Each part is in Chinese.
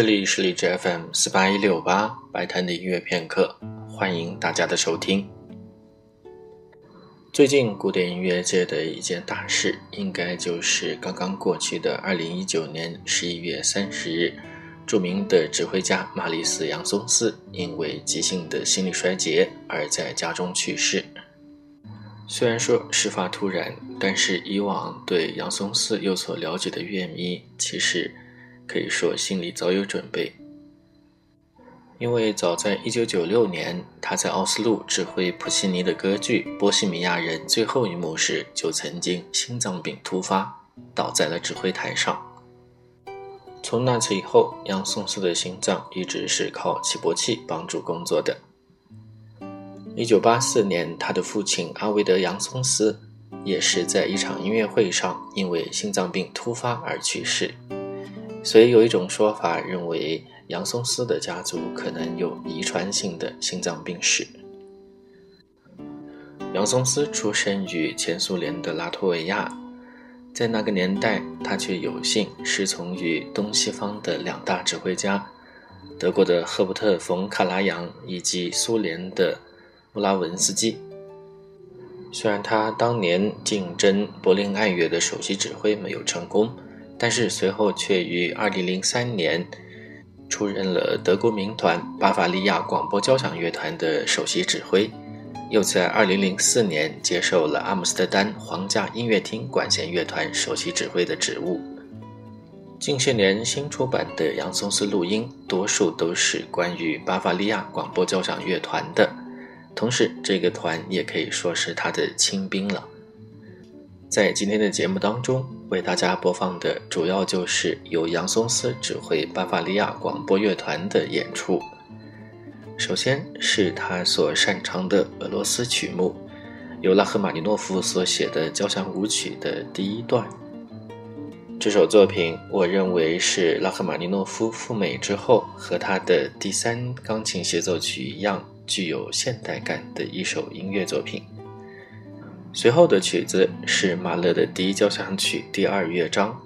这里是荔枝 FM 四八一六八白谈的音乐片刻，欢迎大家的收听。最近古典音乐界的一件大事，应该就是刚刚过去的二零一九年十一月三十日，著名的指挥家马里斯·杨松斯因为急性的心力衰竭而在家中去世。虽然说事发突然，但是以往对杨松斯有所了解的乐迷，其实。可以说心里早有准备，因为早在1996年，他在奥斯陆指挥普契尼的歌剧《波西米亚人》最后一幕时，就曾经心脏病突发，倒在了指挥台上。从那次以后，杨松斯的心脏一直是靠起搏器帮助工作的。1984年，他的父亲阿维德·杨松斯也是在一场音乐会上因为心脏病突发而去世。所以有一种说法认为，杨松斯的家族可能有遗传性的心脏病史。杨松斯出生于前苏联的拉脱维亚，在那个年代，他却有幸师从于东西方的两大指挥家，德国的赫伯特·冯·卡拉扬以及苏联的穆拉文斯基。虽然他当年竞争柏林爱乐的首席指挥没有成功。但是随后却于2003年出任了德国民团巴伐利亚广播交响乐团的首席指挥，又在2004年接受了阿姆斯特丹皇家音乐厅管弦乐团首席指挥的职务。近些年新出版的杨松斯录音，多数都是关于巴伐利亚广播交响乐团的，同时这个团也可以说是他的亲兵了。在今天的节目当中，为大家播放的主要就是由杨松斯指挥巴伐利亚广播乐团的演出。首先是他所擅长的俄罗斯曲目，由拉赫玛尼诺夫所写的交响舞曲的第一段。这首作品，我认为是拉赫玛尼诺夫赴美之后和他的第三钢琴协奏曲一样，具有现代感的一首音乐作品。随后的曲子是马勒的第一交响曲第二乐章，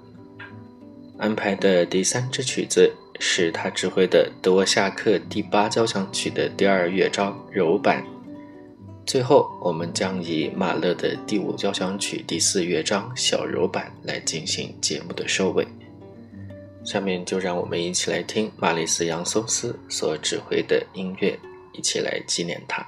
安排的第三支曲子是他指挥的德沃夏克第八交响曲的第二乐章柔板。最后，我们将以马勒的第五交响曲第四乐章小柔板来进行节目的收尾。下面就让我们一起来听马里斯·杨松斯所指挥的音乐，一起来纪念他。